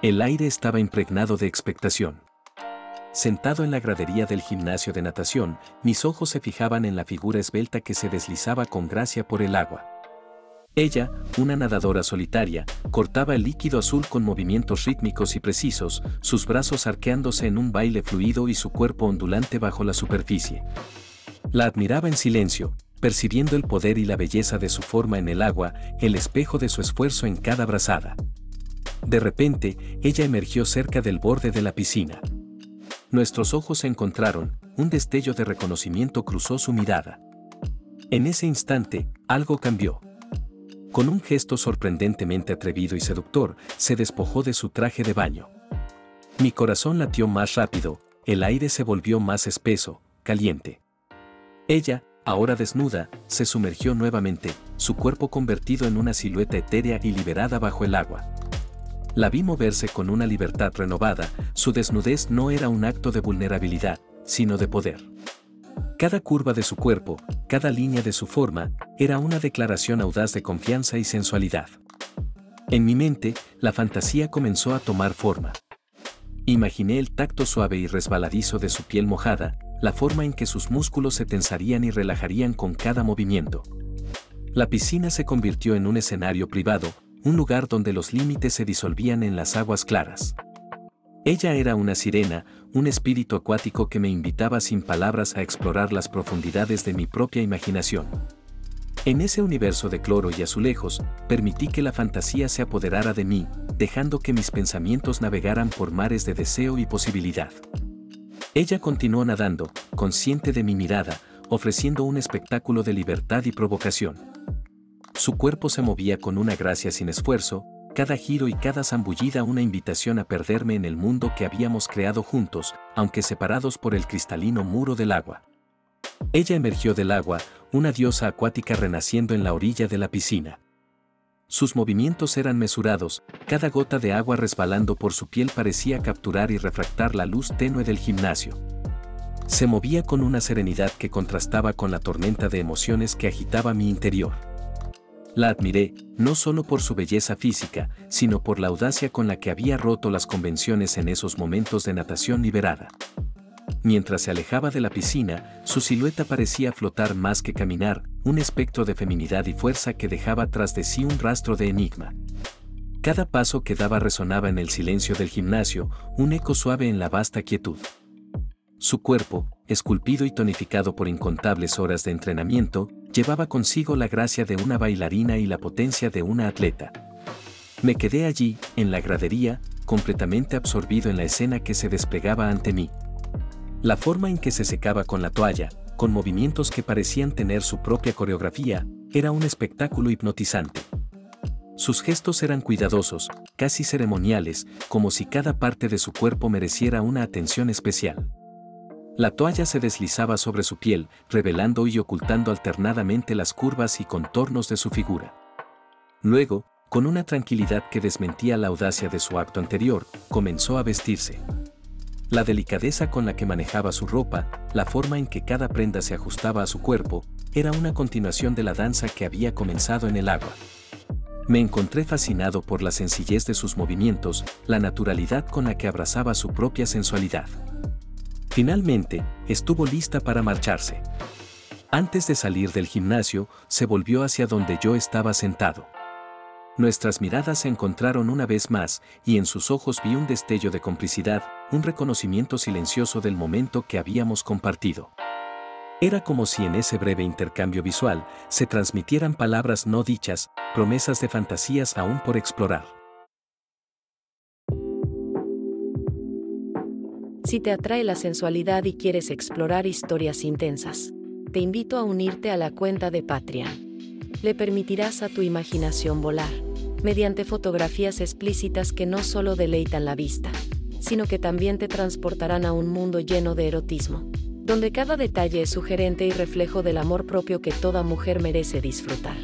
El aire estaba impregnado de expectación. Sentado en la gradería del gimnasio de natación, mis ojos se fijaban en la figura esbelta que se deslizaba con gracia por el agua. Ella, una nadadora solitaria, cortaba el líquido azul con movimientos rítmicos y precisos, sus brazos arqueándose en un baile fluido y su cuerpo ondulante bajo la superficie. La admiraba en silencio, percibiendo el poder y la belleza de su forma en el agua, el espejo de su esfuerzo en cada brazada. De repente, ella emergió cerca del borde de la piscina. Nuestros ojos se encontraron, un destello de reconocimiento cruzó su mirada. En ese instante, algo cambió. Con un gesto sorprendentemente atrevido y seductor, se despojó de su traje de baño. Mi corazón latió más rápido, el aire se volvió más espeso, caliente. Ella, ahora desnuda, se sumergió nuevamente, su cuerpo convertido en una silueta etérea y liberada bajo el agua. La vi moverse con una libertad renovada, su desnudez no era un acto de vulnerabilidad, sino de poder. Cada curva de su cuerpo, cada línea de su forma, era una declaración audaz de confianza y sensualidad. En mi mente, la fantasía comenzó a tomar forma. Imaginé el tacto suave y resbaladizo de su piel mojada, la forma en que sus músculos se tensarían y relajarían con cada movimiento. La piscina se convirtió en un escenario privado, un lugar donde los límites se disolvían en las aguas claras. Ella era una sirena, un espíritu acuático que me invitaba sin palabras a explorar las profundidades de mi propia imaginación. En ese universo de cloro y azulejos, permití que la fantasía se apoderara de mí, dejando que mis pensamientos navegaran por mares de deseo y posibilidad. Ella continuó nadando, consciente de mi mirada, ofreciendo un espectáculo de libertad y provocación. Su cuerpo se movía con una gracia sin esfuerzo, cada giro y cada zambullida una invitación a perderme en el mundo que habíamos creado juntos, aunque separados por el cristalino muro del agua. Ella emergió del agua, una diosa acuática renaciendo en la orilla de la piscina. Sus movimientos eran mesurados, cada gota de agua resbalando por su piel parecía capturar y refractar la luz tenue del gimnasio. Se movía con una serenidad que contrastaba con la tormenta de emociones que agitaba mi interior. La admiré, no solo por su belleza física, sino por la audacia con la que había roto las convenciones en esos momentos de natación liberada. Mientras se alejaba de la piscina, su silueta parecía flotar más que caminar, un espectro de feminidad y fuerza que dejaba tras de sí un rastro de enigma. Cada paso que daba resonaba en el silencio del gimnasio, un eco suave en la vasta quietud. Su cuerpo, esculpido y tonificado por incontables horas de entrenamiento, llevaba consigo la gracia de una bailarina y la potencia de una atleta. Me quedé allí, en la gradería, completamente absorbido en la escena que se desplegaba ante mí. La forma en que se secaba con la toalla, con movimientos que parecían tener su propia coreografía, era un espectáculo hipnotizante. Sus gestos eran cuidadosos, casi ceremoniales, como si cada parte de su cuerpo mereciera una atención especial. La toalla se deslizaba sobre su piel, revelando y ocultando alternadamente las curvas y contornos de su figura. Luego, con una tranquilidad que desmentía la audacia de su acto anterior, comenzó a vestirse. La delicadeza con la que manejaba su ropa, la forma en que cada prenda se ajustaba a su cuerpo, era una continuación de la danza que había comenzado en el agua. Me encontré fascinado por la sencillez de sus movimientos, la naturalidad con la que abrazaba su propia sensualidad. Finalmente, estuvo lista para marcharse. Antes de salir del gimnasio, se volvió hacia donde yo estaba sentado. Nuestras miradas se encontraron una vez más, y en sus ojos vi un destello de complicidad, un reconocimiento silencioso del momento que habíamos compartido. Era como si en ese breve intercambio visual se transmitieran palabras no dichas, promesas de fantasías aún por explorar. Si te atrae la sensualidad y quieres explorar historias intensas, te invito a unirte a la cuenta de Patreon. Le permitirás a tu imaginación volar mediante fotografías explícitas que no solo deleitan la vista, sino que también te transportarán a un mundo lleno de erotismo, donde cada detalle es sugerente y reflejo del amor propio que toda mujer merece disfrutar.